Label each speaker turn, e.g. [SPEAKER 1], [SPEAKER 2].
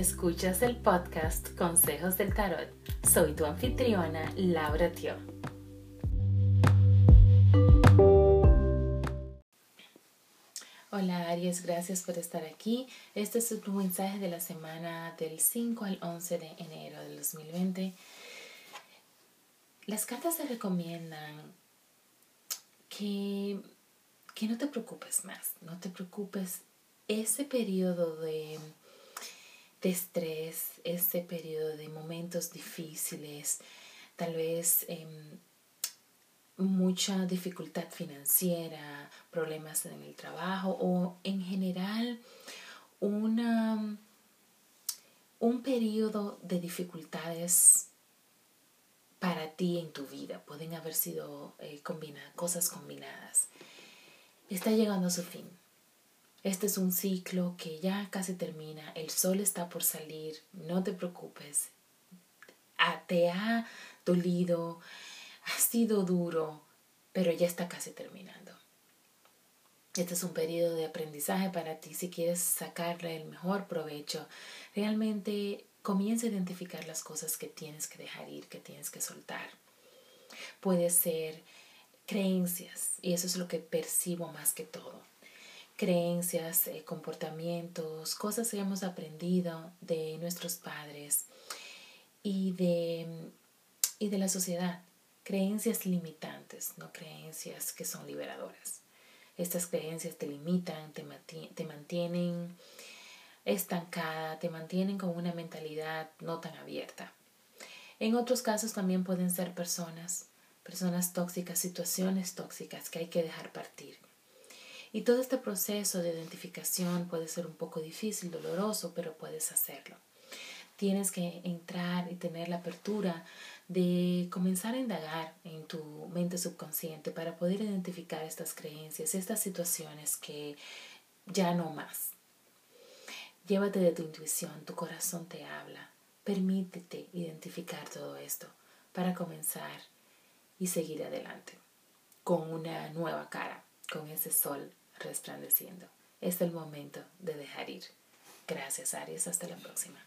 [SPEAKER 1] Escuchas el podcast Consejos del Tarot. Soy tu anfitriona, Laura Tio. Hola Aries, gracias por estar aquí. Este es tu mensaje de la semana del 5 al 11 de enero del 2020. Las cartas te recomiendan que, que no te preocupes más, no te preocupes. Ese periodo de de estrés, ese periodo de momentos difíciles, tal vez em, mucha dificultad financiera, problemas en el trabajo o en general una, un periodo de dificultades para ti en tu vida. Pueden haber sido eh, cosas combinadas. Está llegando a su fin. Este es un ciclo que ya casi termina, el sol está por salir, no te preocupes. Ah, te ha dolido, ha sido duro, pero ya está casi terminando. Este es un periodo de aprendizaje para ti si quieres sacarle el mejor provecho. Realmente comienza a identificar las cosas que tienes que dejar ir, que tienes que soltar. Puede ser creencias y eso es lo que percibo más que todo creencias, eh, comportamientos, cosas que hemos aprendido de nuestros padres y de, y de la sociedad. Creencias limitantes, no creencias que son liberadoras. Estas creencias te limitan, te, te mantienen estancada, te mantienen con una mentalidad no tan abierta. En otros casos también pueden ser personas, personas tóxicas, situaciones tóxicas que hay que dejar partir y todo este proceso de identificación puede ser un poco difícil, doloroso, pero puedes hacerlo. Tienes que entrar y tener la apertura de comenzar a indagar en tu mente subconsciente para poder identificar estas creencias, estas situaciones que ya no más. Llévate de tu intuición, tu corazón te habla. Permítete identificar todo esto para comenzar y seguir adelante con una nueva cara, con ese sol resplandeciendo. Es el momento de dejar ir. Gracias, Aries. Hasta la próxima.